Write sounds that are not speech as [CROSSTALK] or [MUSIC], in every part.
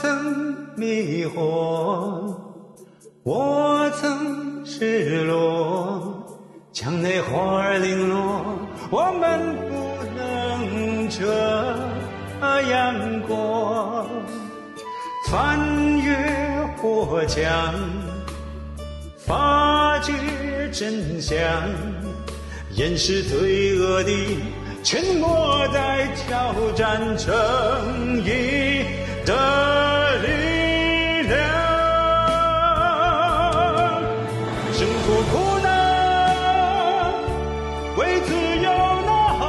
曾迷惑，我曾失落，墙内花儿零落，我们不能这样过。翻越火墙，发觉真相，掩饰罪恶的沉默，在挑战正义。的力量，挣脱苦难，为自由呐喊，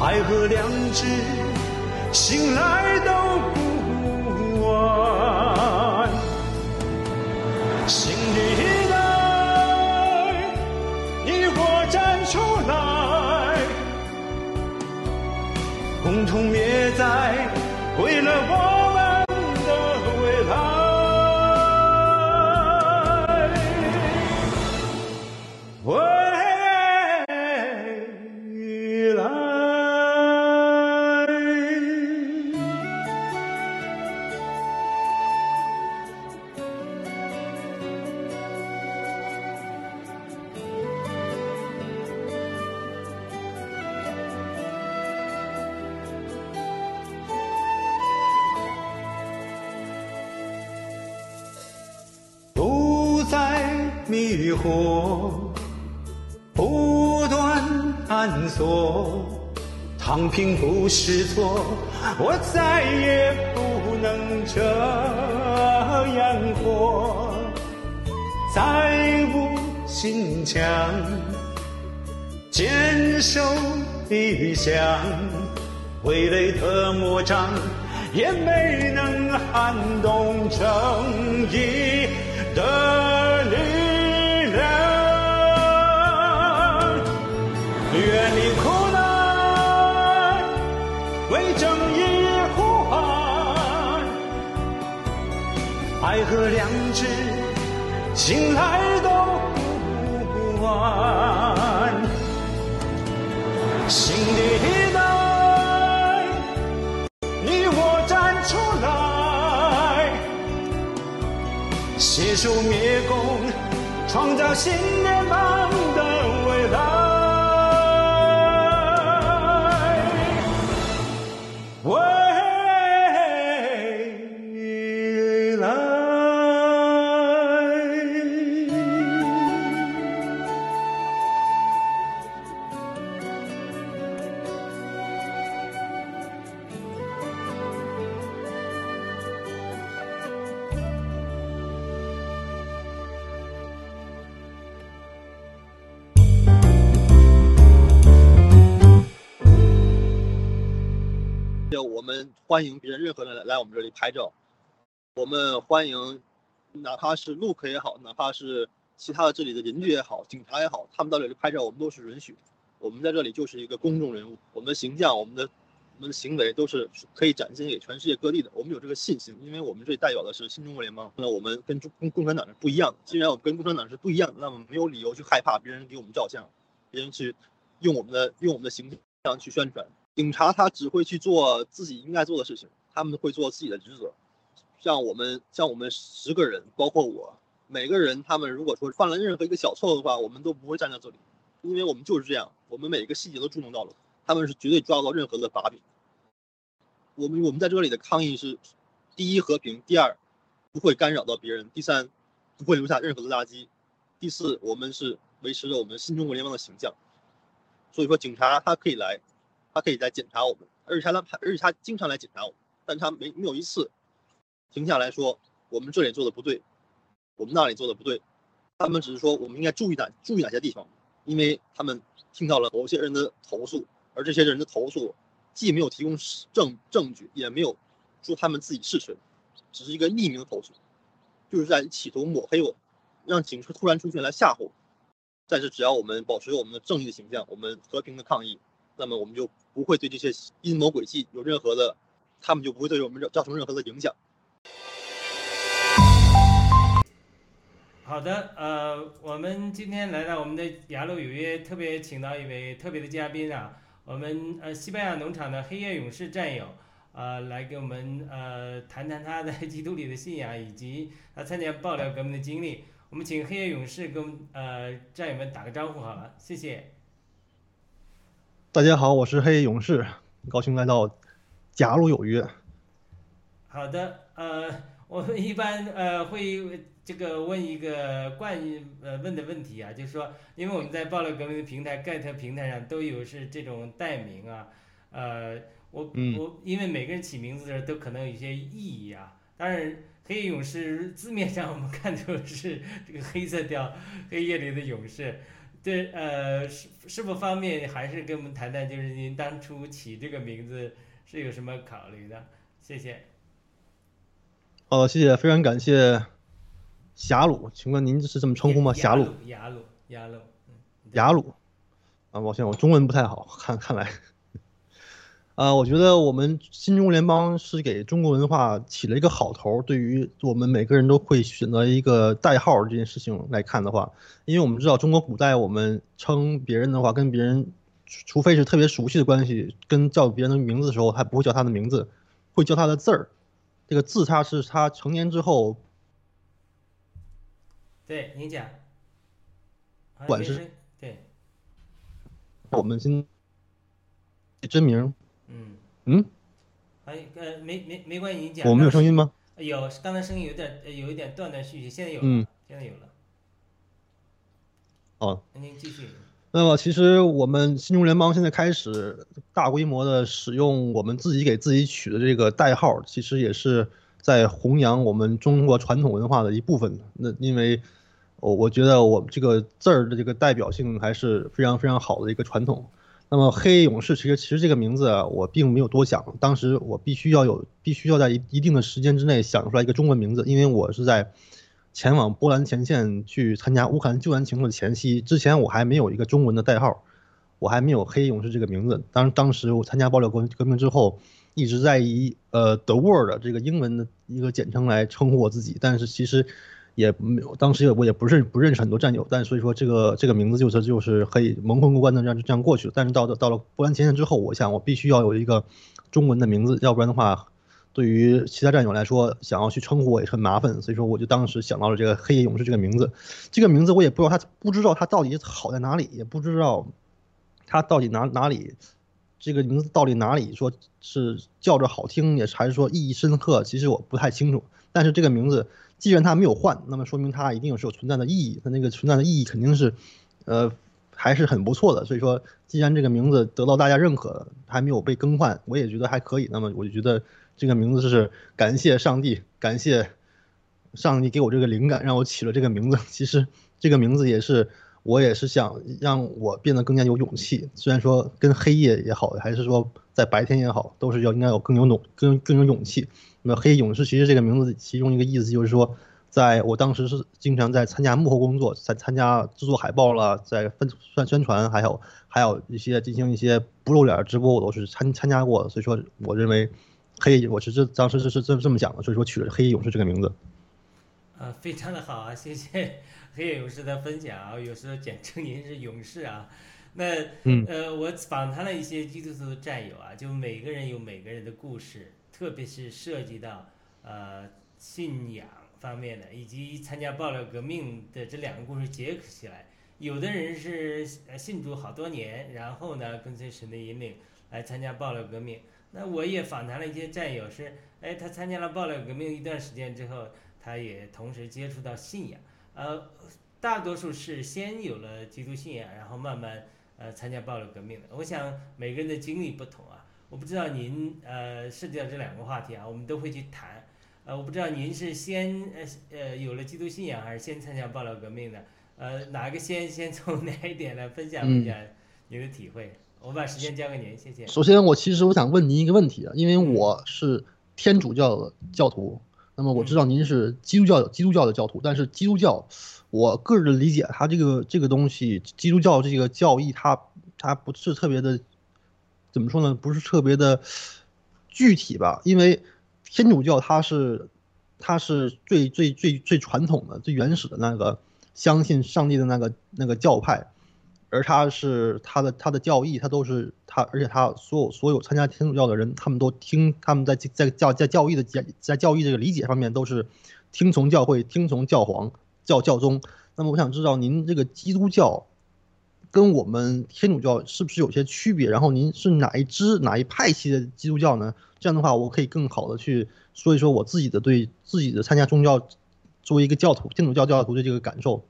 爱和良知，醒来共同灭在，为了我是错，我再也不能这样活，再无心墙，坚守理想，傀儡的魔掌也没能撼动正义的爱和良知，醒来都不晚。新的一代，你我站出来，携手灭共，创造新联邦欢迎别人任何人来我们这里拍照，我们欢迎哪怕是陆客也好，哪怕是其他的这里的邻居也好，警察也好，他们到这里拍照，我们都是允许。我们在这里就是一个公众人物，我们的形象、我们的我们的行为都是可以展现给全世界各地的。我们有这个信心，因为我们这里代表的是新中国联邦，那我们跟中共共产党是不一样的。既然我们跟共产党是不一样的，那么没有理由去害怕别人给我们照相，别人去用我们的用我们的形象去宣传。警察他只会去做自己应该做的事情，他们会做自己的职责。像我们，像我们十个人，包括我，每个人，他们如果说犯了任何一个小错误的话，我们都不会站在这里，因为我们就是这样，我们每一个细节都注重到了，他们是绝对抓不到任何的把柄。我们我们在这里的抗议是：第一，和平；第二，不会干扰到别人；第三，不会留下任何的垃圾；第四，我们是维持着我们新中国联邦的形象。所以说，警察他可以来。他可以来检查我们，而且他来，而且他经常来检查我们，但他没没有一次停下来说我们这里做的不对，我们那里做的不对。他们只是说我们应该注意哪注意哪些地方，因为他们听到了某些人的投诉，而这些人的投诉既没有提供证证据，也没有说他们自己是谁，只是一个匿名投诉，就是在企图抹黑我，让警车突然出现来吓唬我。但是只要我们保持我们的正义的形象，我们和平的抗议，那么我们就不会对这些阴谋诡计有任何的，他们就不会对我们造成任何的影响。好的，呃，我们今天来到我们的雅鲁有约，特别请到一位特别的嘉宾啊，我们呃西班牙农场的黑夜勇士战友，呃，来给我们呃谈谈他在 [LAUGHS] 基督里的信仰以及他参加爆料革命的经历。我们请黑夜勇士跟呃战友们打个招呼好了，谢谢。大家好，我是黑夜勇士，高兴来到假如有约。好的，呃，我们一般呃会。这个问一个惯呃问的问题啊，就是说，因为我们在爆料革命的平台 get 平台上都有是这种代名啊，呃，我我因为每个人起名字的时候都可能有一些意义啊。当然，黑夜勇士字面上我们看出是这个黑色调黑夜里的勇士，对，呃，是是否方便还是跟我们谈谈，就是您当初起这个名字是有什么考虑的？谢谢。哦，谢谢，非常感谢。雅鲁，请问您是这么称呼吗？雅鲁，雅鲁，雅鲁，雅鲁，啊，抱歉，我中文不太好，看看来，啊，我觉得我们新中国联邦是给中国文化起了一个好头。对于我们每个人都会选择一个代号这件事情来看的话，因为我们知道中国古代我们称别人的话，跟别人除非是特别熟悉的关系，跟叫别人的名字的时候，还不会叫他的名字，会叫他的字儿。这个字，他是他成年之后。对，您讲。管是。对。我们先真名。嗯。嗯。哎，呃，没没没关系，你讲。我们有声音吗？有，刚才声音有点有一点断断续续，现在有了，现在有了。哦。那您继续。那么，其实我们新中联邦现在开始大规模的使用我们自己给自己取的这个代号，其实也是在弘扬我们中国传统文化的一部分。那因为。我我觉得我们这个字儿的这个代表性还是非常非常好的一个传统。那么黑勇士其实其实这个名字，我并没有多想，当时我必须要有必须要在一一定的时间之内想出来一个中文名字，因为我是在前往波兰前线去参加乌克兰救援行动的前夕，之前我还没有一个中文的代号，我还没有黑勇士这个名字。当当时我参加爆料革革命之后，一直在以呃 The Word 这个英文的一个简称来称呼我自己，但是其实。也没有，当时也我也不认不认识很多战友，但所以说这个这个名字就是就是可以蒙混过关的这样这样过去。但是到了到了波兰前线之后，我想我必须要有一个中文的名字，要不然的话，对于其他战友来说，想要去称呼我也是很麻烦。所以说我就当时想到了这个黑夜勇士这个名字。这个名字我也不知道他不知道他到底好在哪里，也不知道他到底哪哪里这个名字到底哪里说是叫着好听，也还是说意义深刻，其实我不太清楚。但是这个名字。既然它没有换，那么说明它一定是有存在的意义。它那个存在的意义肯定是，呃，还是很不错的。所以说，既然这个名字得到大家认可，还没有被更换，我也觉得还可以。那么我就觉得这个名字是感谢上帝，感谢上帝给我这个灵感，让我起了这个名字。其实这个名字也是我也是想让我变得更加有勇气。虽然说跟黑夜也好，还是说在白天也好，都是要应该有更有勇更更有勇气。那黑勇士其实这个名字其中一个意思就是说，在我当时是经常在参加幕后工作，在参加制作海报了，在分算宣传，还有还有一些进行一些不露脸直播，我都是参参加过的。所以说，我认为黑我是这当时是是这这么讲的，所以说取了黑勇士这个名字。啊，非常的好啊，谢谢黑勇士的分享啊，有时候简称您是勇士啊。那呃，我访谈了一些基督徒的战友啊，就每个人有每个人的故事。特别是涉及到呃信仰方面的，以及参加爆料革命的这两个故事结合起来，有的人是信主好多年，然后呢跟随神的引领来参加爆料革命。那我也访谈了一些战友，是哎他参加了爆料革命一段时间之后，他也同时接触到信仰。呃，大多数是先有了基督信仰，然后慢慢呃参加爆料革命的。我想每个人的经历不同啊。我不知道您呃涉及到这两个话题啊，我们都会去谈。呃，我不知道您是先呃呃有了基督信仰，还是先参加爆料革命的？呃，哪个先先从哪一点来分享分享您的体会？我把时间交给您，谢谢。首先，我其实我想问您一个问题啊，因为我是天主教的教徒，那么我知道您是基督教基督教的教徒，但是基督教，我个人的理解，它这个这个东西，基督教这个教义，它它不是特别的，怎么说呢？不是特别的具体吧？因为天主教它是它是最最最最传统的、最原始的那个相信上帝的那个那个教派。而他是他的他的教义，他都是他，而且他所有所有参加天主教的人，他们都听他们在在教在教义的在在教义这个理解方面都是听从教会，听从教皇教教宗。那么我想知道您这个基督教跟我们天主教是不是有些区别？然后您是哪一支哪一派系的基督教呢？这样的话，我可以更好的去说一说我自己的对自己的参加宗教作为一个教徒天主教教徒的这个感受。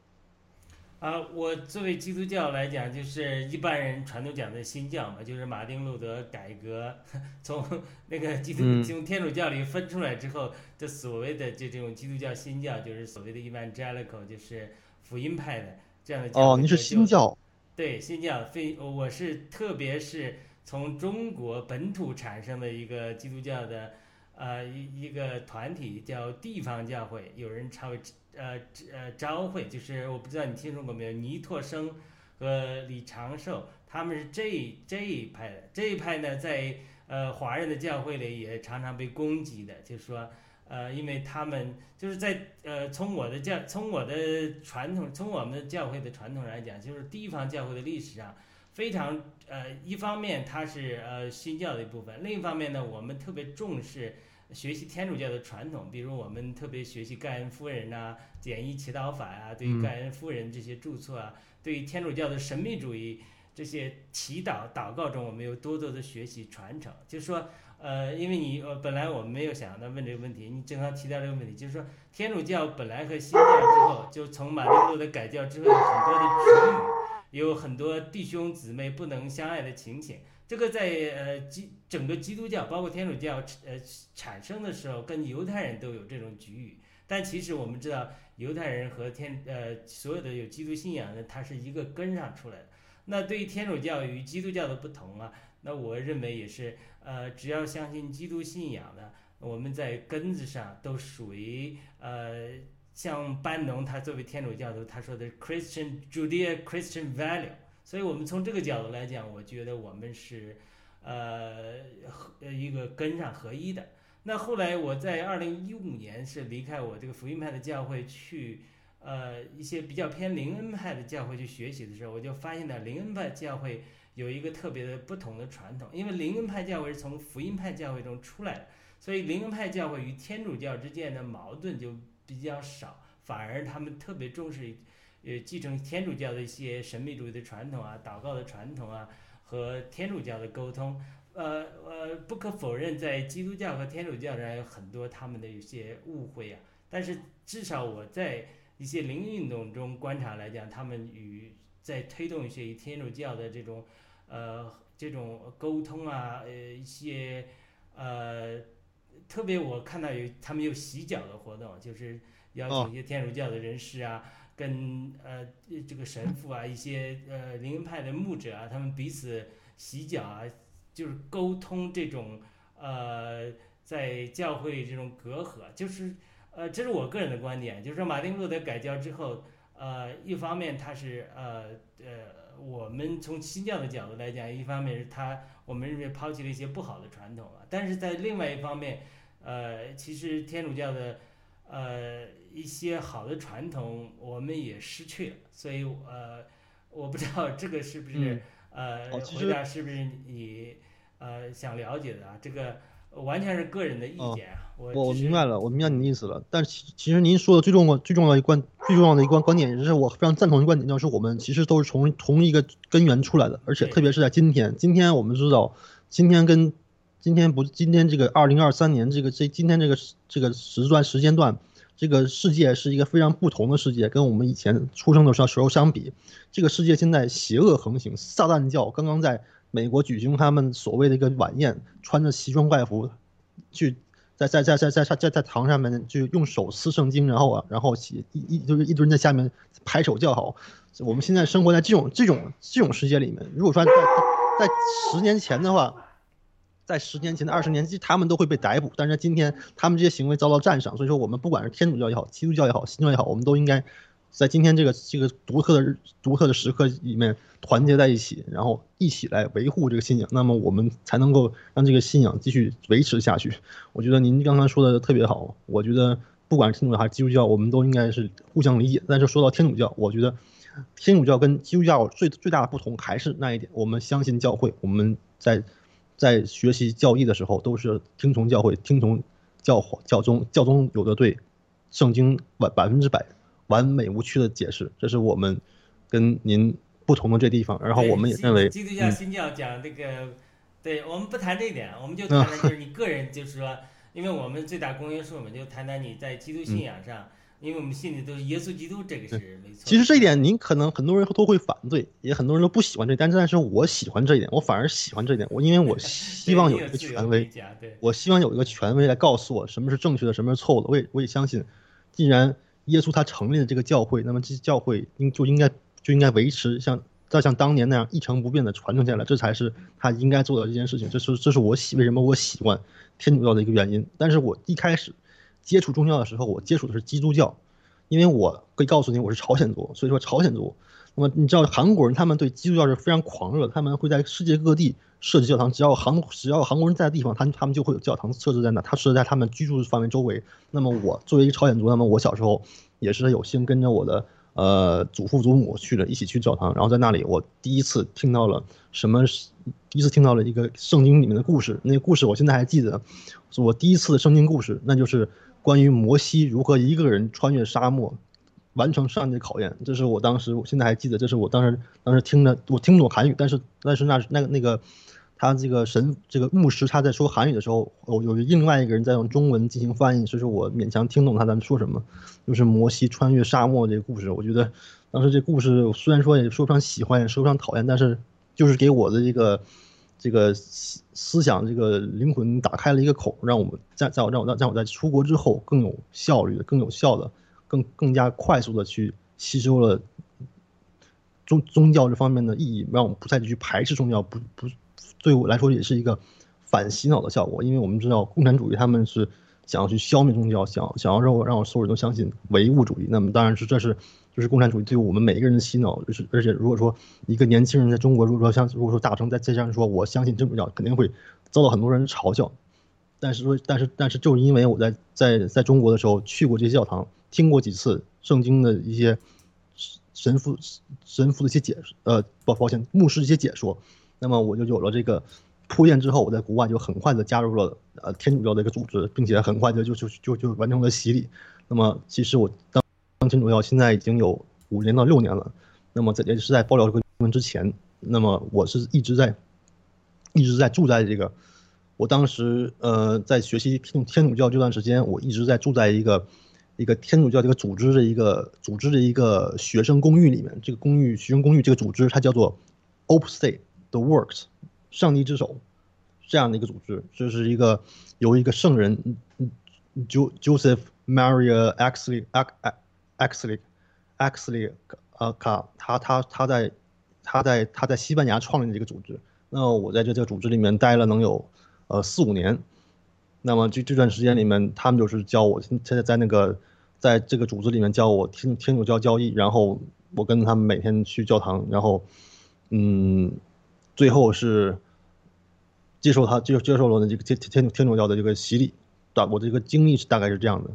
啊，我作为基督教来讲，就是一般人传统讲的新教嘛，就是马丁路德改革，从那个基督从天主教里分出来之后，这所谓的这种基督教新教，就是所谓的 evangelical，就是福音派的这样的教。哦，您是新教？对，新教非我是特别是从中国本土产生的一个基督教的，呃一一个团体叫地方教会，有人称为。呃，呃，昭会就是我不知道你听说过没有，倪柝声和李长寿他们是这这一派的，这一派呢，在呃华人的教会里也常常被攻击的，就是说，呃，因为他们就是在呃从我的教从我的传统从我们的教会的传统来讲，就是地方教会的历史上非常呃一方面它是呃新教的一部分，另一方面呢，我们特别重视。学习天主教的传统，比如我们特别学习盖恩夫人呐、简易祈祷法啊，对于盖恩夫人这些著作啊，对于天主教的神秘主义这些祈祷祷告中，我们有多多的学习传承。就是说，呃，因为你呃，本来我没有想到问这个问题，你正好提到这个问题，就是说，天主教本来和新教之后，就从马丁路德改教之后，有很多的局域，有很多弟兄姊妹不能相爱的情形。这个在呃基整个基督教，包括天主教，呃产生的时候，跟犹太人都有这种局域。但其实我们知道，犹太人和天呃所有的有基督信仰的，它是一个根上出来的。那对于天主教与基督教的不同啊，那我认为也是，呃，只要相信基督信仰的，我们在根子上都属于呃，像班农他作为天主教徒，他说的 Christian Judea Christian value。所以，我们从这个角度来讲，我觉得我们是，呃，和一个根上合一的。那后来我在二零一五年是离开我这个福音派的教会，去呃一些比较偏灵恩派的教会去学习的时候，我就发现呢，灵恩派教会有一个特别的不同的传统。因为灵恩派教会是从福音派教会中出来的，所以灵恩派教会与天主教之间的矛盾就比较少，反而他们特别重视。呃，继承天主教的一些神秘主义的传统啊，祷告的传统啊，和天主教的沟通，呃呃，不可否认，在基督教和天主教上有很多他们的一些误会啊。但是至少我在一些灵运动中观察来讲，他们与在推动一些天主教的这种呃这种沟通啊，呃一些呃特别我看到有他们有洗脚的活动，就是邀请一些天主教的人士啊。跟呃这个神父啊，一些呃灵恩派的牧者啊，他们彼此洗脚啊，就是沟通这种呃在教会这种隔阂，就是呃这是我个人的观点，就是说马丁路德改教之后，呃一方面他是呃呃我们从新教的角度来讲，一方面是他我们认为抛弃了一些不好的传统啊，但是在另外一方面，呃其实天主教的呃。一些好的传统我们也失去了，所以呃，我不知道这个是不是呃回答是不是你呃想了解的啊？这个完全是个人的意见啊。我我明白了，我明白你的意思了。但其其实您说的最重要最重要的一关最重要的一关观点，也是我非常赞同的观点，就是我们其实都是从同一个根源出来的，而且特别是在今天，今天我们知道，今天跟今天不今天这个二零二三年这个这今天这个这个时段时间段。这个世界是一个非常不同的世界，跟我们以前出生的时候时候相比，这个世界现在邪恶横行，撒旦教刚刚在美国举行他们所谓的一个晚宴，穿着西装怪服，去在在在在在在在堂上面就用手撕圣经，然后啊，然后一一就是一堆人在下面拍手叫好。我们现在生活在这种这种这种世界里面，如果说在在十年前的话，在十年前的二十年，其实他们都会被逮捕，但是今天他们这些行为遭到赞赏，所以说我们不管是天主教也好，基督教也好，新教也好，我们都应该。在今天这个这个独特的独特的时刻里面，团结在一起，然后一起来维护这个信仰，那么我们才能够让这个信仰继续维持下去。我觉得您刚刚说的特别好，我觉得不管是天主教还是基督教，我们都应该是互相理解。但是说到天主教，我觉得天主教跟基督教最最大的不同还是那一点，我们相信教会，我们在在学习教义的时候都是听从教会，听从教教宗，教宗有的对圣经百百分之百。完美无缺的解释，这是我们跟您不同的这地方。然后我们也认为，基督教新教讲这个，对我们不谈这一点，我们就谈谈 [LAUGHS] 就是你个人，就是说，因为我们最大公约数，我们就谈谈你在基督信仰上，因为我们信的都是耶稣基督，这个是没错。其实这一点，您可能很多人都会反对，也很多人都不喜欢这，但但是我喜欢这一点，我反而喜欢这一点。我因为我 [LAUGHS] 希望有一个权威，我希望有一个权威来告诉我什么是正确的，什么是错误的。我也我也相信，既然。耶稣他成立的这个教会，那么这教会应就应该就应该维持像再像当年那样一成不变的传承下来，这才是他应该做的这件事情。这是这是我喜为什么我喜欢天主教的一个原因。但是我一开始接触宗教的时候，我接触的是基督教，因为我可以告诉你我是朝鲜族，所以说朝鲜族。那么你知道韩国人他们对基督教是非常狂热，他们会在世界各地设置教堂，只要韩只要韩国人在的地方，他他们就会有教堂设置在那，他设置在他们居住范围周围。那么我作为一个朝鲜族，那么我小时候也是有幸跟着我的呃祖父祖母去了一起去教堂，然后在那里我第一次听到了什么，第一次听到了一个圣经里面的故事，那个故事我现在还记得，我第一次的圣经故事，那就是关于摩西如何一个人穿越沙漠。完成上帝的考验，这是我当时，我现在还记得，这是我当时当时听着，我听不懂韩语，但是但是那那个那个，他这个神这个牧师他在说韩语的时候，有有另外一个人在用中文进行翻译，所以说我勉强听懂他在说什么，就是摩西穿越沙漠这个故事。我觉得当时这故事虽然说也说不上喜欢，也说不上讨厌，但是就是给我的这个这个思想这个灵魂打开了一个口，让我们在在我让我让我在出国之后更有效率的、更有效的。更更加快速的去吸收了宗宗教这方面的意义，让我们不再去排斥宗教，不不，对我来说也是一个反洗脑的效果。因为我们知道共产主义他们是想要去消灭宗教，想想要让我让我所有人都相信唯物主义。那么当然是这是就是共产主义对我们每一个人的洗脑。就是而且如果说一个年轻人在中国，如果说像如果说大成在街上说我相信真主教，肯定会遭到很多人嘲笑。但是说但是但是就是因为我在在在中国的时候去过这些教堂。听过几次圣经的一些神父神父的一些解释，呃，抱抱歉，牧师一些解说，那么我就有了这个铺垫之后，我在国外就很快的加入了呃天主教的一个组织，并且很快的就就就就完成了洗礼。那么其实我当当天主教现在已经有五年到六年了。那么在也是在爆料这个新闻之前，那么我是一直在一直在住在这个，我当时呃在学习天天主教这段时间，我一直在住在一个。一个天主教这个组织的一个组织的一个学生公寓里面，这个公寓学生公寓这个组织它叫做 Opus Dei The Works，上帝之手，这样的一个组织，这是一个由一个圣人，Jo Joseph Maria Axley Axley Axley 啊卡他他他在他在他在西班牙创立的这个组织，那我在这这个组织里面待了能有呃四五年，那么这这段时间里面，他们就是教我现在在那个。在这个组织里面教我天天主教教义，然后我跟他们每天去教堂，然后，嗯，最后是接受他接接受了这个天天天主教的这个洗礼，大我这个经历是大概是这样的。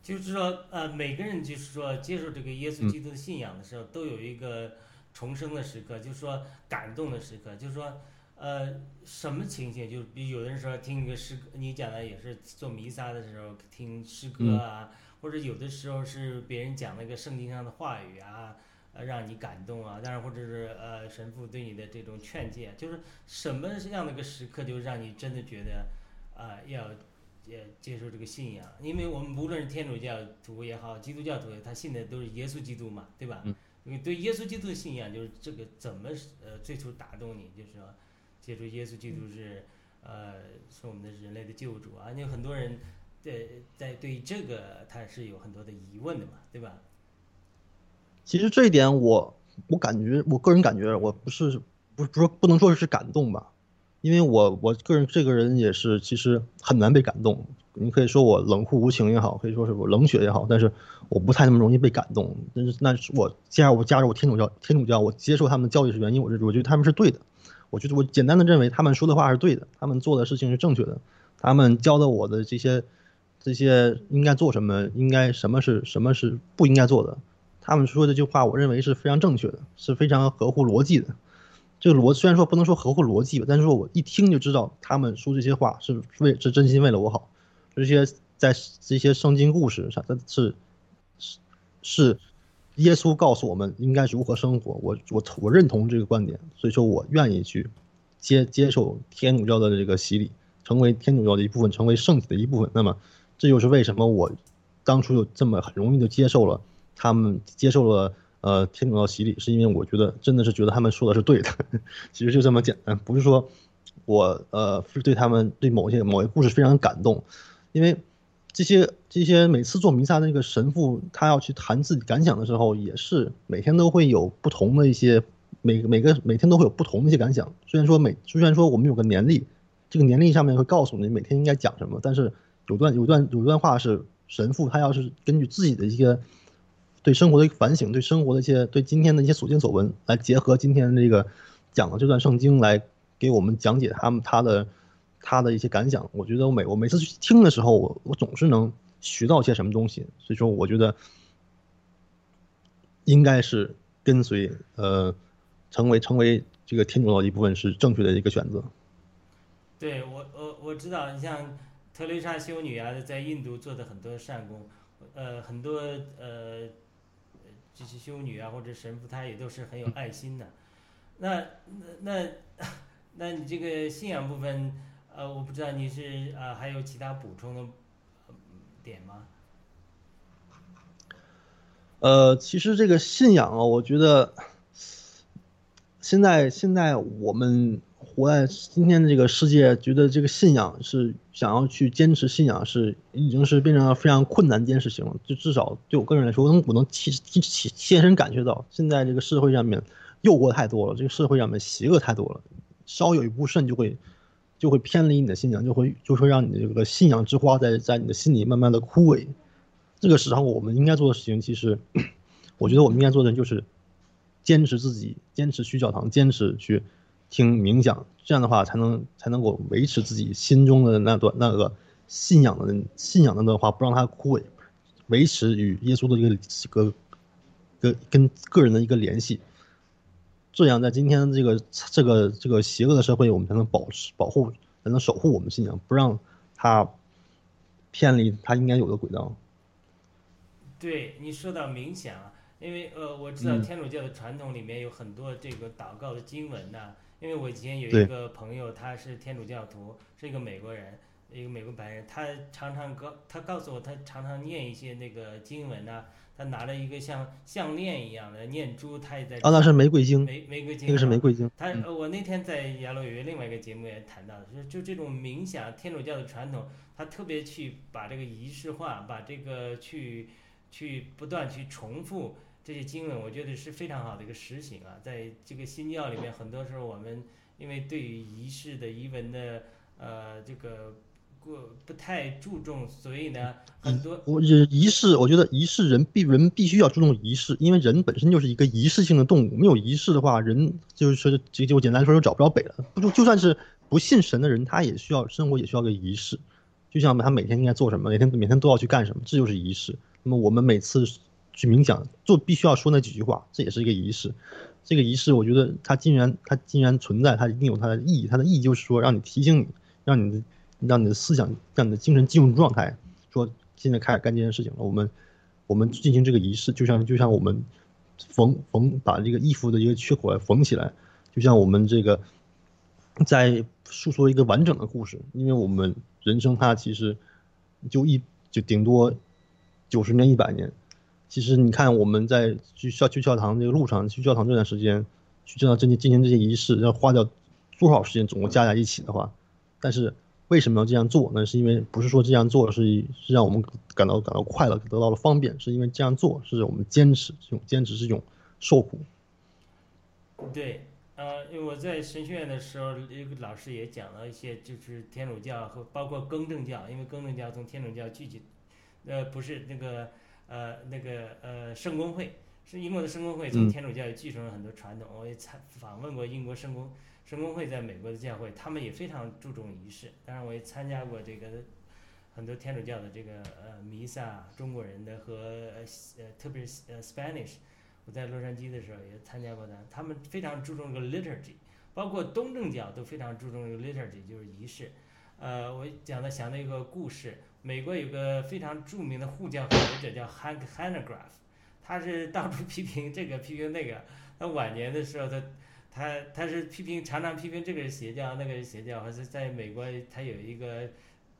就是说，呃，每个人就是说接受这个耶稣基督的信仰的时候，都有一个重生的时刻，就是说感动的时刻，就是说。呃，什么情形？就比有的人说听一个诗歌，你讲的也是做弥撒的时候听诗歌啊，或者有的时候是别人讲那个圣经上的话语啊，呃，让你感动啊。当然，或者是呃神父对你的这种劝诫，就是什么样的一个时刻，就让你真的觉得啊要也接受这个信仰。因为我们无论是天主教徒也好，基督教徒也好，他信的都是耶稣基督嘛，对吧？因为对耶稣基督的信仰，就是这个怎么呃最初打动你，就是说。接触耶稣基督是，呃，是我们的人类的救主啊！有很多人，对在对这个他是有很多的疑问的嘛，对吧？其实这一点我我感觉，我个人感觉，我不是不是不是不能说是感动吧，因为我我个人这个人也是其实很难被感动。你可以说我冷酷无情也好，可以说是我冷血也好，但是我不太那么容易被感动。但是那是我加入我加入我天主教天主教，我接受他们的教育是原因，我是我觉得他们是对的。我觉得我简单的认为他们说的话是对的，他们做的事情是正确的，他们教的我的这些这些应该做什么，应该什么是什么是不应该做的，他们说这句话我认为是非常正确的，是非常合乎逻辑的。这个逻虽然说不能说合乎逻辑吧，但是说我一听就知道他们说这些话是为是真心为了我好。这些在这些圣经故事上，是是是耶稣告诉我们应该如何生活。我我我认同这个观点，所以说我愿意去接接受天主教的这个洗礼，成为天主教的一部分，成为圣体的一部分。那么，这就是为什么我当初就这么很容易就接受了他们接受了呃天主教洗礼，是因为我觉得真的是觉得他们说的是对的。[LAUGHS] 其实就这么简单，不是说我呃是对他们对某些某些故事非常感动。因为这些这些每次做弥撒的那个神父，他要去谈自己感想的时候，也是每天都会有不同的一些每每个每天都会有不同的一些感想。虽然说每虽然说我们有个年历，这个年历上面会告诉你每天应该讲什么，但是有段有段有段话是神父他要是根据自己的一些对生活的反省，对生活的一些对今天的一些所见所闻来结合今天这个讲的这段圣经来给我们讲解他们他的。他的一些感想，我觉得我每我每次去听的时候，我我总是能学到些什么东西，所以说我觉得应该是跟随呃，成为成为这个天主教的一部分是正确的一个选择。对我我我知道，你像特蕾莎修女啊，在印度做的很多善功，呃，很多呃这些修女啊或者神父，他也都是很有爱心的。那那那 [LAUGHS] 那你这个信仰部分？呃，我不知道你是呃还有其他补充的点吗？呃，其实这个信仰啊，我觉得现在现在我们活在今天的这个世界，觉得这个信仰是想要去坚持信仰，是已经是变成了非常困难一件事情了。就至少对我个人来说，我能我能切切切身感觉到，现在这个社会上面诱惑太多了，这个社会上面邪恶太多了，稍有一不慎就会。就会偏离你的信仰，就会就会让你的这个信仰之花在在你的心里慢慢的枯萎。这个时候，我们应该做的事情，其实，我觉得我们应该做的就是坚持自己，坚持去教堂，坚持去听冥想，这样的话才能才能够维持自己心中的那段那个信仰的信仰的那段话，不让它枯萎，维持与耶稣的一个个跟跟个人的一个联系。这样，在今天这个这个这个邪恶的社会，我们才能保持保护，才能守护我们信仰，不让它偏离它应该有的轨道。对你说到冥想，因为呃，我知道天主教的传统里面有很多这个祷告的经文呐。因为我以前有一个朋友，他是天主教徒，是一个美国人，一个美国白人，他常常告他告诉我，他常常念一些那个经文呐。他拿了一个像项链一样的念珠，他也在。哦，那是玫瑰经。玫玫瑰经。那个是玫瑰经。他，我那天在雅鲁有另外一个节目也谈到，就就这种冥想，天主教的传统，他特别去把这个仪式化，把这个去去不断去重复这些经文，我觉得是非常好的一个实行啊。在这个新教里面，很多时候我们因为对于仪式的仪文的呃这个。不不太注重，所以呢，很多我仪式，我觉得仪式人必人必须要注重仪式，因为人本身就是一个仪式性的动物，没有仪式的话，人就是说就就简单说就找不着北了。不就就算是不信神的人，他也需要生活，也需要个仪式，就像他每天应该做什么，每天每天都要去干什么，这就是仪式。那么我们每次去冥想，做必须要说那几句话，这也是一个仪式。这个仪式，我觉得它竟然它竟然存在，它一定有它的意义。它的意义就是说，让你提醒你，让你的。让你的思想，让你的精神进入状态，说现在开始干这件事情了。我们，我们进行这个仪式，就像就像我们缝缝把这个衣服的一个缺口缝起来，就像我们这个在诉说一个完整的故事。因为我们人生它其实就一就顶多九十年一百年。其实你看我们在去校去教堂这个路上，去教堂这段时间，去教堂进行进行这些仪式，要花掉多少时间？总共加在一起的话，但是。为什么要这样做？那是因为不是说这样做是是让我们感到感到快乐，得到了方便，是因为这样做是我们坚持，这种坚持是一种受苦。对，呃，因为我在神学院的时候，一个老师也讲了一些，就是天主教和包括更正教，因为更正教从天主教聚集，呃，不是那个呃那个呃圣公会，是英国的圣公会从天主教也继承了很多传统。我也参访问过英国圣公圣公会在美国的教会，他们也非常注重仪式。当然，我也参加过这个很多天主教的这个呃弥撒，中国人的和呃特别是呃 Spanish。我在洛杉矶的时候也参加过的，他们非常注重这个 liturgy，包括东正教都非常注重这个 liturgy，就是仪式。呃，我讲的想到一个故事，美国有个非常著名的护教学者叫 Hank Hanegraaff，他是到处 [LAUGHS] 批评这个批评那个。他晚年的时候，他他他是批评常常批评这个是邪教，那个是邪教，还是在美国他有一个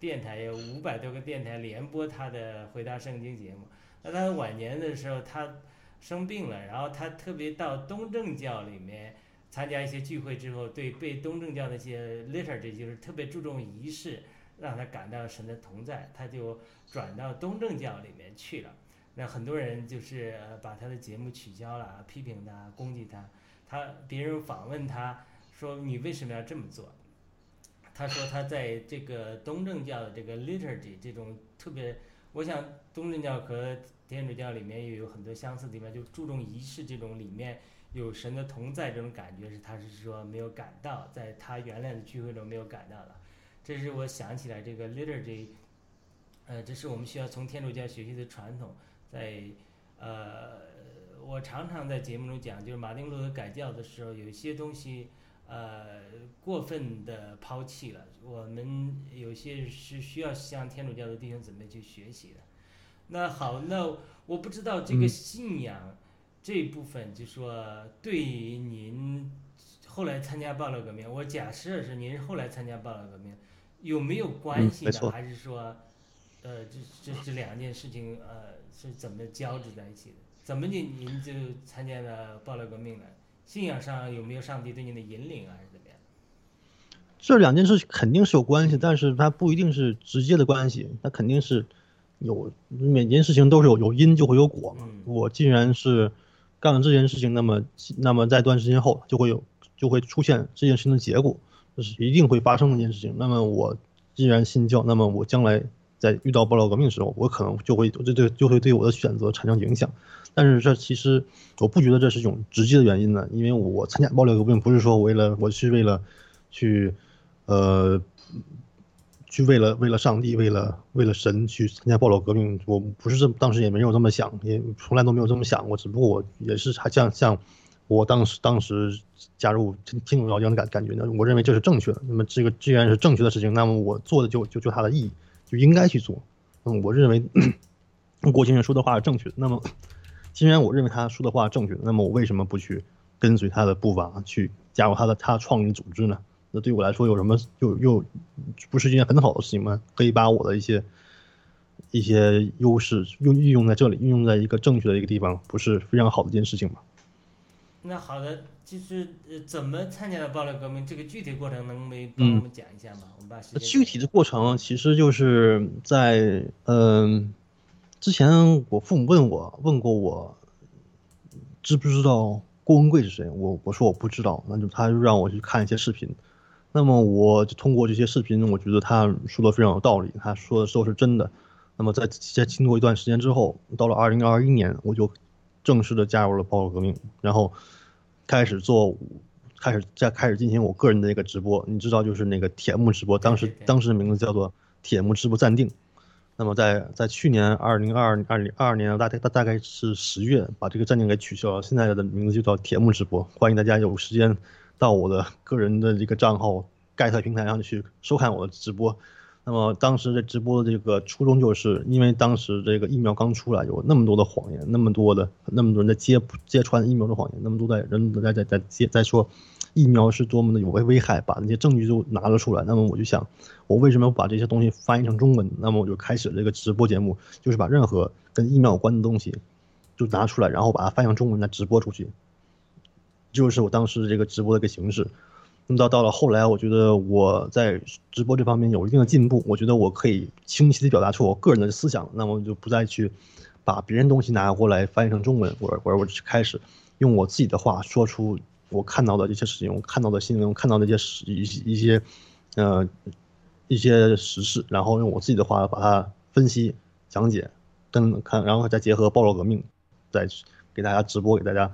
电台有五百多个电台联播他的回答圣经节目。那他晚年的时候他。生病了，然后他特别到东正教里面参加一些聚会之后，对被东正教那些 liturgy 就是特别注重仪式，让他感到神的同在，他就转到东正教里面去了。那很多人就是把他的节目取消了，批评他，攻击他。他别人访问他说：“你为什么要这么做？”他说：“他在这个东正教的这个 liturgy 这种特别，我想东正教和。”天主教里面也有很多相似的地方，就注重仪式这种里面有神的同在这种感觉是他是说没有感到，在他原来的聚会中没有感到的。这是我想起来这个 liturgy，呃，这是我们需要从天主教学习的传统。在呃，我常常在节目中讲，就是马丁路德改教的时候，有些东西呃过分的抛弃了，我们有些是需要向天主教的弟兄姊妹去学习的。那好，那我不知道这个信仰这部分，就说对于您后来参加暴乱革命，我假设是您后来参加暴乱革命，有没有关系的？还是说，呃，这这这两件事情，呃，是怎么交织在一起的？怎么您您就参加了暴乱革命呢？信仰上有没有上帝对您的引领啊，还是怎么样？这两件事肯定是有关系，但是它不一定是直接的关系，它肯定是。有每件事情都是有有因就会有果嘛。我既然是干了这件事情，那么那么在一段时间后就会有就会出现这件事情的结果，就是一定会发生的一件事情。那么我既然信教，那么我将来在遇到暴乱革命的时候，我可能就会这对就会对我的选择产生影响。但是这其实我不觉得这是一种直接的原因呢，因为我参加暴乱革命不是说为了我是为了去呃。去为了为了上帝，为了为了神去参加暴乱革命，我不是这当时也没有这么想，也从来都没有这么想过。只不过我也是还像像我当时当时加入听主教一样的感感觉呢。我认为这是正确的。那么这个既然是正确的事情，那么我做的就就就它的意义应该去做。嗯，我认为郭先生说的话是正确的。那么既然我认为他说的话是正确的，那么我为什么不去跟随他的步伐，去加入他的他创立组织呢？那对我来说有什么又又不是一件很好的事情吗？可以把我的一些一些优势用运用在这里，运用在一个正确的一个地方，不是非常好的一件事情吗？那好的，就是呃，怎么参加的暴力革命？这个具体过程能没帮我们讲一下吗？我们把具体的过程其实就是在嗯，之前我父母问我问过我，知不知道郭文贵是谁？我我说我不知道，那就他就让我去看一些视频。那么我就通过这些视频，我觉得他说的非常有道理，他说的都是真的。那么在在经过一段时间之后，到了二零二一年，我就正式的加入了暴力革命，然后开始做，开始在开始进行我个人的一个直播。你知道，就是那个铁幕直播，当时当时的名字叫做铁幕直播暂定。那么在在去年二零二二零二二年大概大大概是十月，把这个暂定给取消了，现在的名字就叫铁幕直播。欢迎大家有时间。到我的个人的这个账号盖特平台上去收看我的直播。那么当时的直播的这个初衷，就是因为当时这个疫苗刚出来，有那么多的谎言，那么多的那么多人在揭揭穿疫苗的谎言，那么多在人在在在揭在说疫苗是多么的有危危害，把那些证据都拿了出来。那么我就想，我为什么要把这些东西翻译成中文？那么我就开始这个直播节目，就是把任何跟疫苗有关的东西就拿出来，然后把它翻译成中文再直播出去。就是我当时这个直播的一个形式，那么到到了后来，我觉得我在直播这方面有一定的进步，我觉得我可以清晰的表达出我个人的思想，那么就不再去把别人东西拿过来翻译成中文，我我我开始用我自己的话说出我看到的一些事情，我看到的新闻，看到的一些事一一些呃一些实事，然后用我自己的话把它分析讲解，跟看，然后再结合暴露革命，再给大家直播给大家。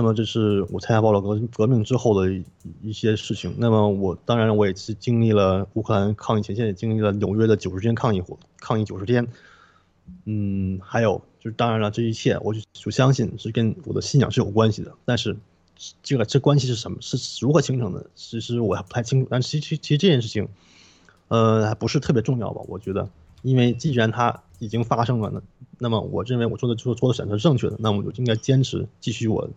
那么这是我参加暴乱革革命之后的一些事情。那么我当然我也是经历了乌克兰抗议前线，也经历了纽约的九十天抗议活抗议九十天。嗯，还有就是当然了，这一切我就就相信是跟我的信仰是有关系的。但是这个这关系是什么？是如何形成的？其实我还不太清楚。但其实其实这件事情，呃，还不是特别重要吧？我觉得，因为既然它已经发生了，那那么我认为我做的做做的选择是正确的，那我就应该坚持继续我。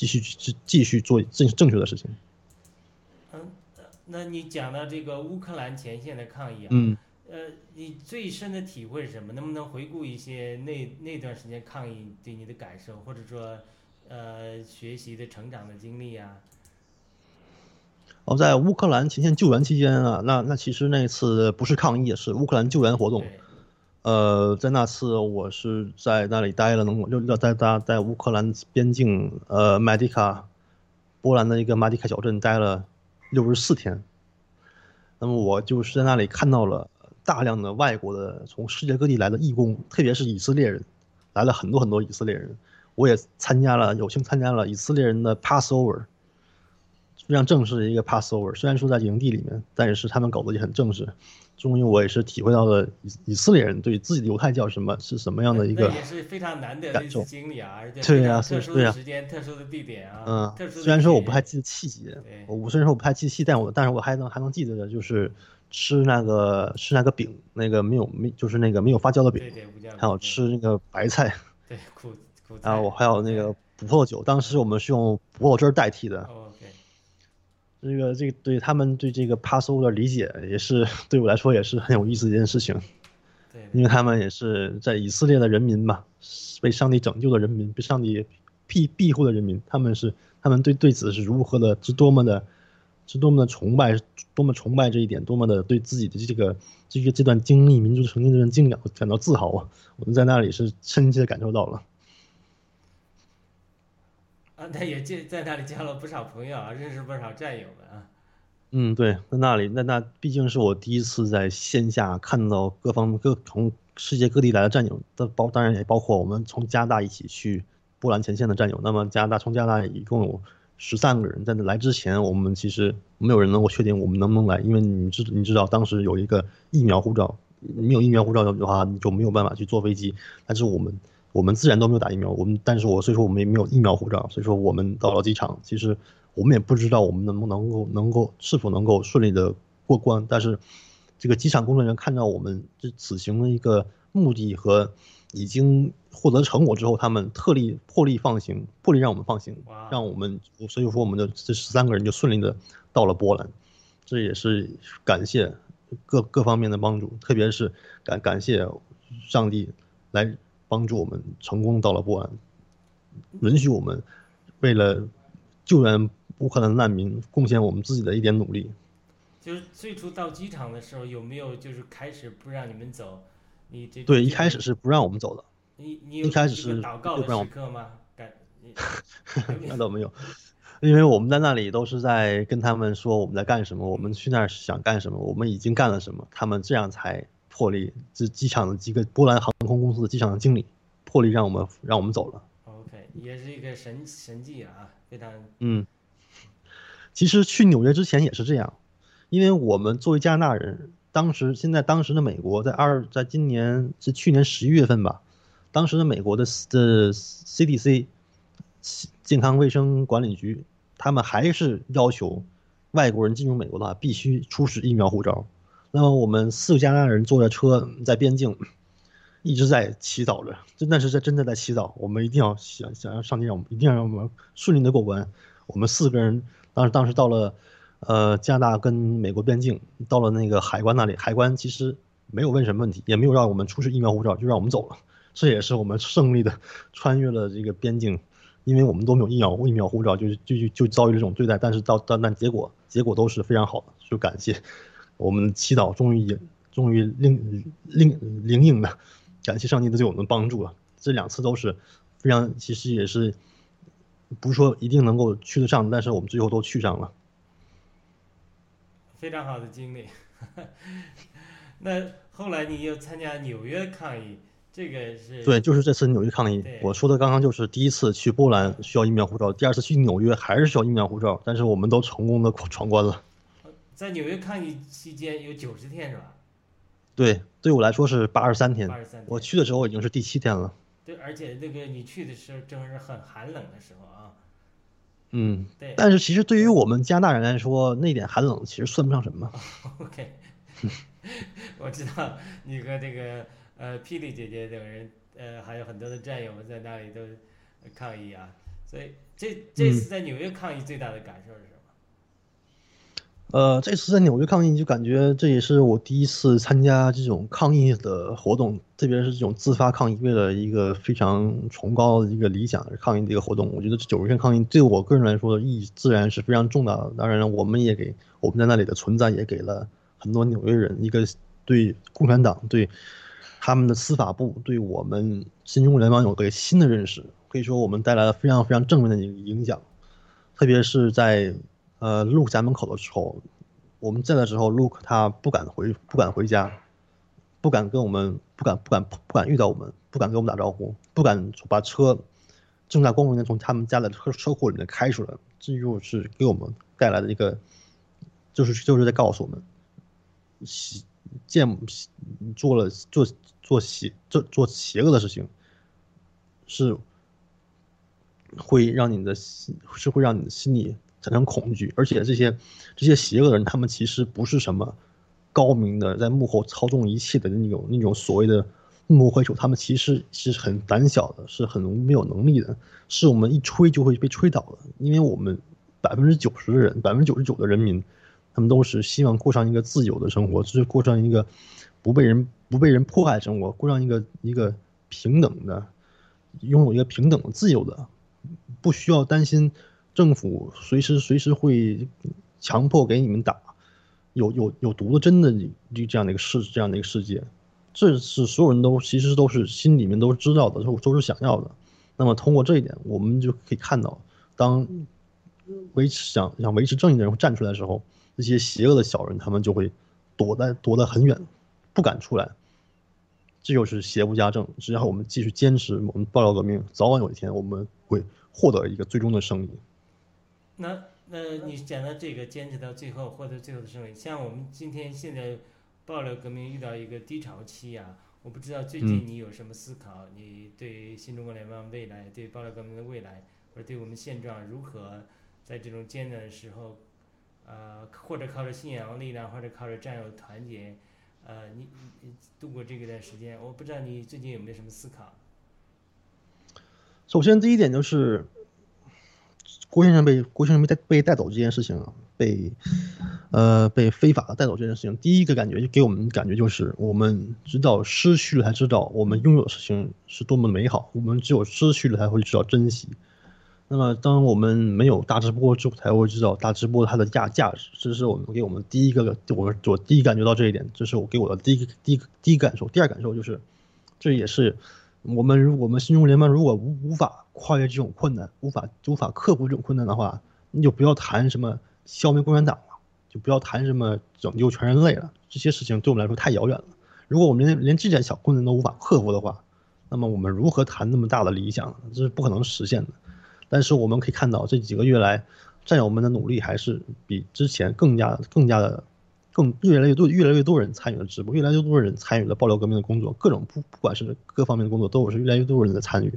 继续去继续做正正确的事情。嗯，那你讲到这个乌克兰前线的抗议啊，嗯，呃，你最深的体会是什么？能不能回顾一些那那段时间抗议对你的感受，或者说，呃，学习的成长的经历啊？哦，在乌克兰前线救援期间啊，那那其实那次不是抗议，是乌克兰救援活动。呃，在那次我是在那里待了，能就要在在在乌克兰边境，呃，马迪卡，波兰的一个马迪卡小镇待了六十四天。那么我就是在那里看到了大量的外国的从世界各地来的义工，特别是以色列人，来了很多很多以色列人。我也参加了，有幸参加了以色列人的 Passover，非常正式的一个 Passover。虽然说在营地里面，但是他们搞得也很正式。终于，我也是体会到了以以色列人对自己的犹太教什么是什么样的一个也是非常难得的经历啊，而且对呀，特殊的时间、特殊的地点啊。嗯，虽然说我不太记得细节，我虽然说我不太记细，但我但是我还能还能记得的就是吃那个吃那个饼，那个没有没就是那个没有发酵的饼，还有吃那个白菜，对苦苦，然后我还有那个葡萄酒，当时我们是用葡萄汁代替的。这个这个对他们对这个 Passover 的理解也是 [LAUGHS] 对我来说也是很有意思的一件事情，对，因为他们也是在以色列的人民嘛，被上帝拯救的人民，被上帝庇庇护的人民，他们是他们对对此是如何的，是多么的，是多么的崇拜，多么崇拜这一点，多么的对自己的这个这个这段经历、民族曾经这段经历感到自豪啊！我们在那里是深切的感受到了。啊，他也见在那里交了不少朋友啊，认识不少战友们啊。嗯，对，在那里，那那毕竟是我第一次在线下看到各方各从世界各地来的战友，的包当然也包括我们从加拿大一起去波兰前线的战友。那么加拿大从加拿大一共有十三个人，在来之前，我们其实没有人能够确定我们能不能来，因为你知你知道当时有一个疫苗护照，没有疫苗护照的话，你就没有办法去坐飞机。但是我们。我们自然都没有打疫苗，我们但是我所以说我们也没有疫苗护照，所以说我们到了机场，其实我们也不知道我们能不能够能够是否能够顺利的过关。但是这个机场工作人员看到我们这此行的一个目的和已经获得成果之后，他们特例破例放行，破例让我们放行，让我们所以说我们的这十三个人就顺利的到了波兰，这也是感谢各各方面的帮助，特别是感感谢上帝来。帮助我们成功到了波兰，允许我们为了救援乌克兰难民贡献我们自己的一点努力。就是最初到机场的时候，有没有就是开始不让你们走？你这对一开始是不让我们走的。你你一开始是祷告的时刻吗？感 [LAUGHS] 那倒没有，因为我们在那里都是在跟他们说我们在干什么，我们去那儿想干什么，我们已经干了什么，他们这样才。破例，这机场的几个波兰航空公司的机场的经理破例让我们让我们走了。OK，也是一个神神迹啊，非常嗯。其实去纽约之前也是这样，因为我们作为加拿大人，当时现在当时的美国在二在今年是去年十一月份吧，当时的美国的的 CDC 健康卫生管理局，他们还是要求外国人进入美国的话必须出示疫苗护照。那么我们四个加拿大人坐着车在边境，一直在祈祷着，真的是在真的在祈祷。我们一定要想想让上帝让我们一定要让我们顺利的过关。我们四个人当时当时到了，呃加拿大跟美国边境，到了那个海关那里，海关其实没有问什么问题，也没有让我们出示疫苗护照，就让我们走了。这也是我们胜利的 [LAUGHS] 穿越了这个边境，因为我们都没有疫苗疫苗护照，就就就就遭遇这种对待。但是到但但结果结果都是非常好的，就感谢。我们祈祷终于也，终于灵灵灵应了，感谢上帝的对我们帮助了。这两次都是非常，其实也是不是说一定能够去得上，但是我们最后都去上了。非常好的经历。[LAUGHS] 那后来你又参加纽约抗议，这个是？对，就是这次纽约抗议。我说的刚刚就是第一次去波兰需要疫苗护照，第二次去纽约还是需要疫苗护照，但是我们都成功的闯关了。在纽约抗议期间有九十天是吧？对，对我来说是八十三天。八十三天。我去的时候已经是第七天了。对，而且那个你去的时候正是很寒冷的时候啊。嗯，对。但是其实对于我们加拿大人来说，那点寒冷其实算不上什么。[LAUGHS] OK，[LAUGHS] 我知道你和这个呃霹雳姐姐等人，呃还有很多的战友们在那里都抗议啊，所以这这次在纽约抗议最大的感受是什么？呃，这次在纽约抗议，就感觉这也是我第一次参加这种抗议的活动，特别是这种自发抗议，为了一个非常崇高的一个理想抗议的一个活动。我觉得这九十天抗议对我个人来说的意义自然是非常重大的。当然了，我们也给我们在那里的存在也给了很多纽约人一个对共产党、对他们的司法部、对我们新中国联邦有个新的认识。可以说，我们带来了非常非常正面的影影响，特别是在。呃陆家门口的时候，我们在的时候，Luke 他不敢回，不敢回家，不敢跟我们，不敢，不敢，不敢遇到我们，不敢跟我们打招呼，不敢把车正大光明的从他们家的车车库里面开出来。这就是给我们带来的一个，就是就是在告诉我们，邪见做了做做邪做做邪恶的事情，是会让你的心是会让你的心里。产生恐惧，而且这些这些邪恶的人，他们其实不是什么高明的，在幕后操纵一切的那种那种所谓的幕后黑手，他们其实是很胆小的，是很没有能力的，是我们一吹就会被吹倒的。因为我们百分之九十的人，百分之九十九的人民，他们都是希望过上一个自由的生活，就是过上一个不被人不被人迫害的生活，过上一个一个平等的，拥有一个平等的自由的，不需要担心。政府随时随时会强迫给你们打有有有毒的针的这这样的一个世这样的一个世界，这是所有人都其实都是心里面都知道的，都都是想要的。那么通过这一点，我们就可以看到，当维持想想维持正义的人站出来的时候，那些邪恶的小人他们就会躲在躲得很远，不敢出来。这就是邪不压正。只要我们继续坚持我们爆料革命，早晚有一天我们会获得一个最终的胜利。那那你讲到这个坚持到最后获得最后的胜利，像我们今天现在爆料革命遇到一个低潮期啊，我不知道最近你有什么思考？你对新中国联邦未来，对爆料革命的未来，或者对我们现状如何在这种艰难的时候，呃，或者靠着信仰力量，或者靠着战友团结，呃，你你度过这一段时间，我不知道你最近有没有什么思考？首先第一点就是。郭先生被郭先生被带被带走这件事情，被，呃，被非法的带走这件事情，第一个感觉就给我们感觉就是，我们知道失去了才知道我们拥有的事情是多么美好，我们只有失去了才会知道珍惜。那么，当我们没有大直播之后，才会知道大直播它的价价值。这是我们给我们第一个，我我第一感觉到这一点，这是我给我的第一个第一第一感受。第二感受就是，这也是。我们如我们新中国联邦如果无无法跨越这种困难，无法无法克服这种困难的话，你就不要谈什么消灭共产党了，就不要谈什么拯救全人类了。这些事情对我们来说太遥远了。如果我们连连这点小困难都无法克服的话，那么我们如何谈那么大的理想？这是不可能实现的。但是我们可以看到这几个月来，战友们的努力还是比之前更加更加的。更越来越多，越来越多人参与了直播，越来越多的人参与了爆料革命的工作，各种不不管是各方面的工作，都是越来越多人的参与。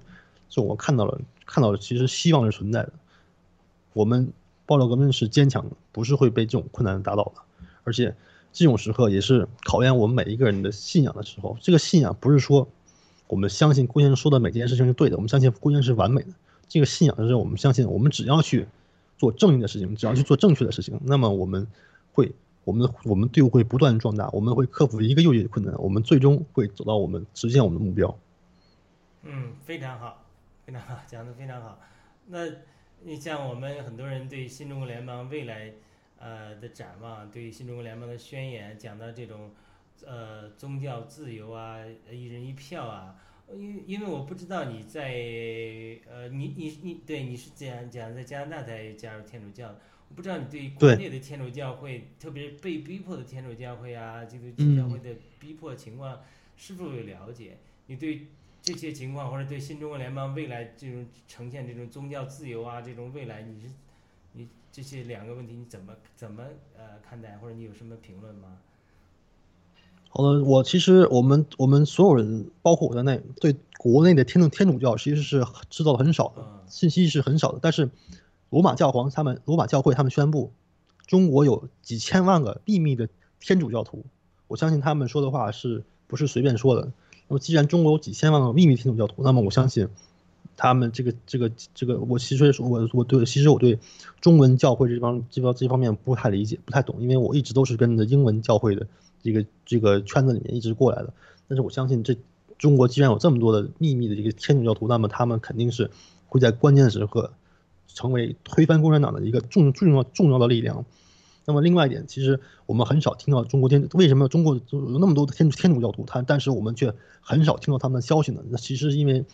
就我看到了，看到了，其实希望是存在的。我们爆料革命是坚强的，不是会被这种困难打倒的。而且这种时刻也是考验我们每一个人的信仰的时候。这个信仰不是说我们相信郭先生说的每件事情是对的，我们相信郭先生是完美的。这个信仰是我们相信，我们只要去做正义的事情，只要去做正确的事情，那么我们会。我们的我们队伍会不断壮大，我们会克服一个又一个困难，我们最终会走到我们实现我们的目标。嗯，非常好，非常好，讲的非常好。那你像我们很多人对新中国联邦未来呃的展望，对新中国联邦的宣言，讲到这种呃宗教自由啊，一人一票啊，因因为我不知道你在呃，你你你对你是讲讲在加拿大才加入天主教，不知道你对国内的天主教会，特别是被逼迫的天主教会啊，这个教会的逼迫情况是否有了解？你对这些情况或者对新中国联邦未来这种呈现这种宗教自由啊这种未来，你是你这些两个问题你怎么怎么呃看待，或者你有什么评论吗？好的，我其实我们我们所有人，包括我在内，对国内的天主天主教其实是知道的很少的，信息是很少的。但是罗马教皇他们罗马教会他们宣布，中国有几千万个秘密的天主教徒，我相信他们说的话是不是随便说的。那么既然中国有几千万个秘密天主教徒，那么我相信他们这个这个这个，我其实我我对其实我对中文教会这方这方这方面不太理解，不太懂，因为我一直都是跟着英文教会的。这个这个圈子里面一直过来的，但是我相信这中国既然有这么多的秘密的这个天主教徒，那么他们肯定是会在关键时刻成为推翻共产党的一个重重要重要的力量。那么另外一点，其实我们很少听到中国天为什么中国有那么多的天天主教徒，他但是我们却很少听到他们的消息呢？那其实是因为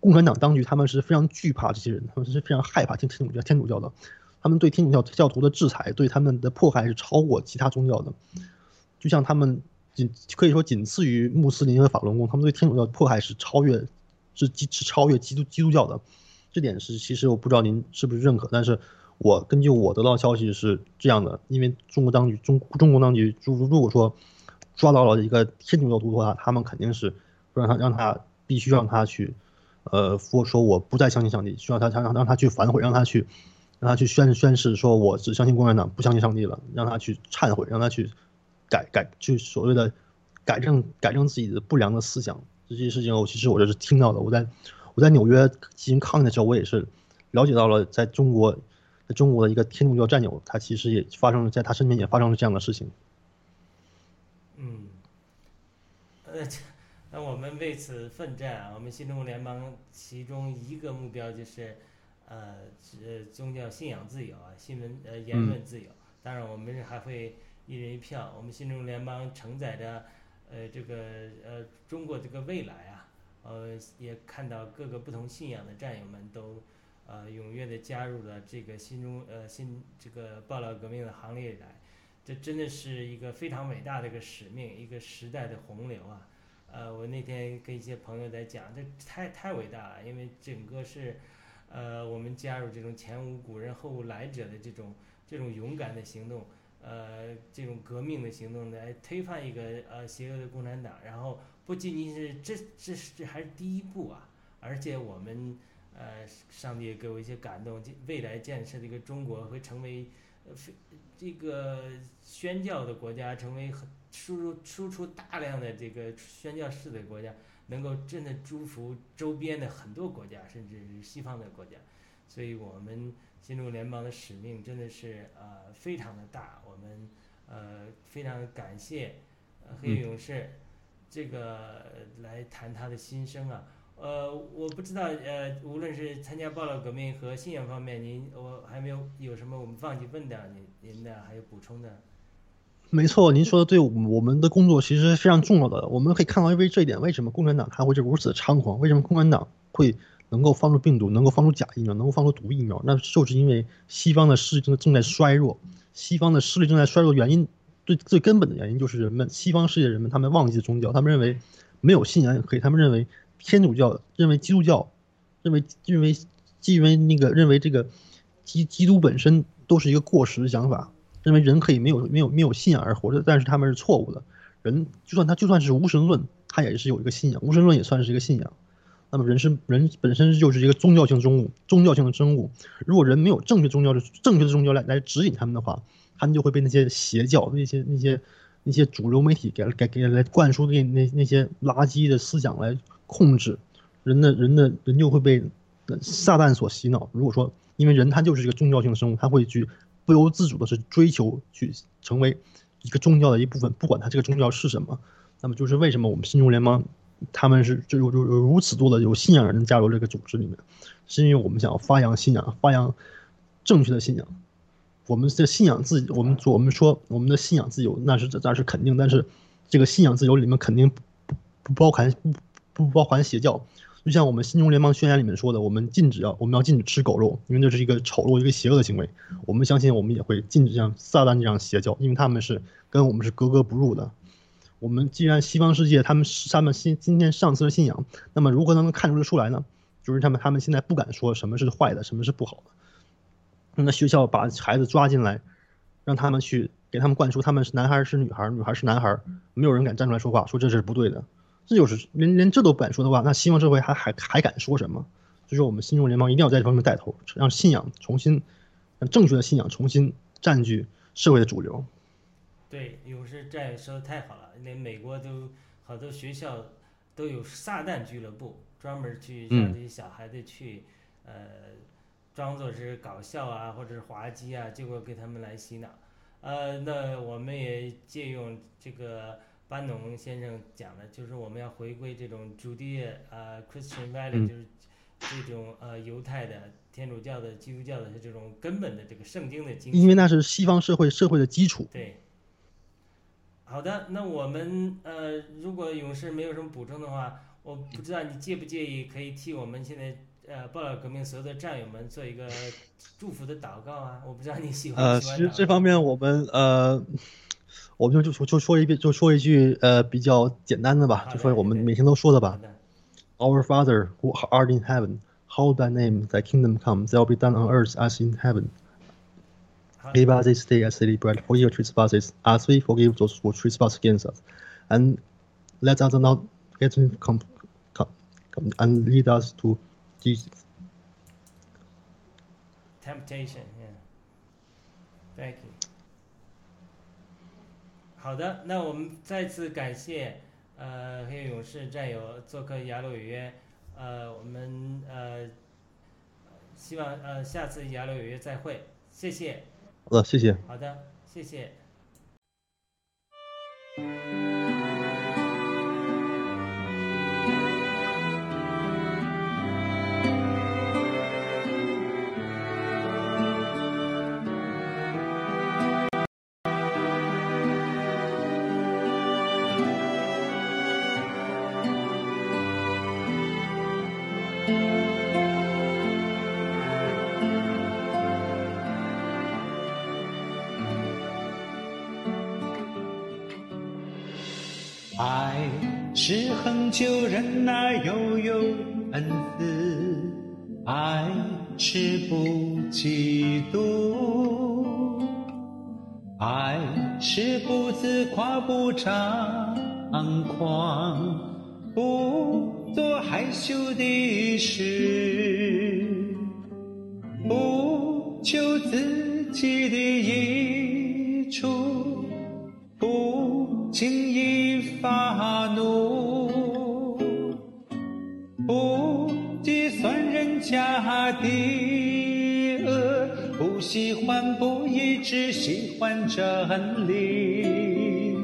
共产党当局他们是非常惧怕这些人，他们是非常害怕天天主教天主教的，他们对天主教教徒的制裁，对他们的迫害是超过其他宗教的。就像他们仅可以说仅次于穆斯林和法轮功，他们对天主教迫害是超越，是基是超越基督基督教的，这点是其实我不知道您是不是认可，但是我根据我得到消息是这样的，因为中国当局中中国当局如如果说抓到了一个天主教徒的话，他们肯定是让他让他必须让他去，呃说说我不再相信上帝，需要他让让他去反悔，让他去让他去宣宣誓说我只相信共产党，不相信上帝了，让他去忏悔，让他去。改改就所谓的改正改正自己的不良的思想，这些事情我其实我就是听到的。我在我在纽约进行抗议的时候，我也是了解到了，在中国，在中国的一个天主教战友，他其实也发生了，在他身边也发生了这样的事情。嗯，呃，那我们为此奋战啊！我们新中国联邦其中一个目标就是，呃，呃，宗教信仰自由啊，新闻呃言论自由。当然，我们还会。一人一票，我们新中国联邦承载着，呃，这个呃中国这个未来啊，呃，也看到各个不同信仰的战友们都，呃，踊跃的加入了这个新中呃新这个报道革命的行列以来，这真的是一个非常伟大的一个使命，一个时代的洪流啊，呃，我那天跟一些朋友在讲，这太太伟大了，因为整个是，呃，我们加入这种前无古人后无来者的这种这种勇敢的行动。呃，这种革命的行动来推翻一个呃邪恶的共产党，然后不仅仅是这这是这还是第一步啊，而且我们呃上帝也给我一些感动，未来建设的一个中国会成为呃非这个宣教的国家，成为很输入输出大量的这个宣教士的国家，能够真的祝福周边的很多国家，甚至是西方的国家，所以我们。新中国联邦的使命真的是呃非常的大，我们呃非常感谢呃黑羽勇士这个来谈他的心声啊，呃我不知道呃无论是参加暴乱革命和信仰方面，您我还没有有什么我们忘记问的您您的还有补充的？没错，您说的对，我们的工作其实是非常重要的，我们可以看到因为这一点，为什么共产党他会是如此的猖狂？为什么共产党会？能够放出病毒，能够放出假疫苗，能够放出毒疫苗，那就是因为西方的势力正正在衰弱。西方的势力正在衰弱，原因最最根本的原因就是人们西方世界人们他们忘记了宗教，他们认为没有信仰也可以，他们认为天主教，认为基督教，认为认为基为那个认为这个基基督本身都是一个过时的想法，认为人可以没有没有没有信仰而活着，但是他们是错误的。人就算他就算是无神论，他也是有一个信仰，无神论也算是一个信仰。那么人是人本身就是一个宗教性生物，宗教性的生物。如果人没有正确宗教的正确的宗教来来指引他们的话，他们就会被那些邪教、那些那些那些主流媒体给给给来灌输那那那些垃圾的思想来控制人的人的人就会被撒旦所洗脑。如果说因为人他就是一个宗教性的生物，他会去不由自主的是追求去成为一个宗教的一部分，不管他这个宗教是什么。那么就是为什么我们新中联邦。他们是就有有有如此多的有信仰人加入这个组织里面，是因为我们想要发扬信仰，发扬正确的信仰。我们的信仰自己，我们我们说我们的信仰自由，那是那是肯定。但是这个信仰自由里面肯定不不包含不不包含邪教。就像我们新中联邦宣言里面说的，我们禁止要我们要禁止吃狗肉，因为这是一个丑陋、一个邪恶的行为。我们相信我们也会禁止像撒旦这样邪教，因为他们是跟我们是格格不入的。我们既然西方世界他们他们今今天上次的信仰，那么如何能看出出来呢？就是他们他们现在不敢说什么是坏的，什么是不好的。那学校把孩子抓进来，让他们去给他们灌输他们是男孩是女孩，女孩是男孩，没有人敢站出来说话，说这是不对的。这就是连连这都不敢说的话，那西方社会还还还敢说什么？所以说，我们新中联邦一定要在这方面带头，让信仰重新，让正确的信仰重新占据社会的主流。对，勇士战友说的太好了，连美国都好多学校都有撒旦俱乐部，专门去让这些小孩子去，呃，装作是搞笑啊，或者是滑稽啊，结果给他们来洗脑。呃，那我们也借用这个。班农先生讲的，就是我们要回归这种主地呃 Christian value，就是这种呃犹太的、天主教的、基督教的这种根本的这个圣经的经。因为那是西方社会社会的基础。对。好的，那我们呃，如果勇士没有什么补充的话，我不知道你介不介意，可以替我们现在呃报道革命所有的战友们做一个祝福的祷告啊？我不知道你喜欢呃，其实这方面我们呃。我们就就说就说一遍，就说一句呃比较简单的吧，就说我们每天都说的吧。Our Father who art in heaven, hallowed thy name, thy kingdom come, thy will be done on earth as in heaven. Give us this day our daily bread, forgive our trespasses, as we forgive those who trespass against us, and let us not get into come, come, come and lead us to Jesus. Temptation, yeah. Thank you. 好的，那我们再次感谢呃黑勇士战友做客雅鲁有约，呃，我们呃希望呃下次雅鲁有约再会，谢谢。 好的，谢谢。好的，谢谢。是恒久忍耐，又有恩慈；爱是不嫉妒，爱是不自夸，不张狂，不做害羞的事，不求自己的益处，家的恶，不喜欢不义，只喜欢真理。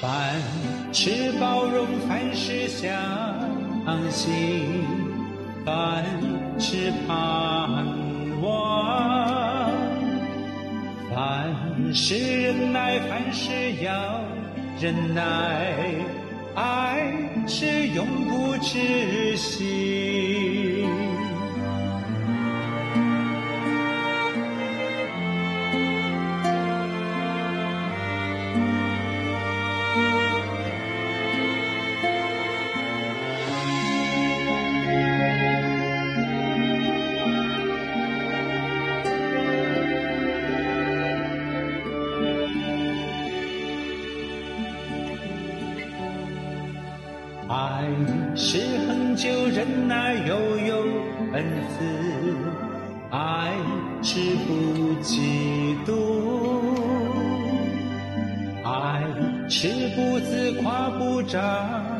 凡事包容，凡事相信，凡事盼望，凡事忍耐，凡事要忍耐，爱是永不止息。那悠悠恩赐，爱是不嫉妒，爱是不自夸不张。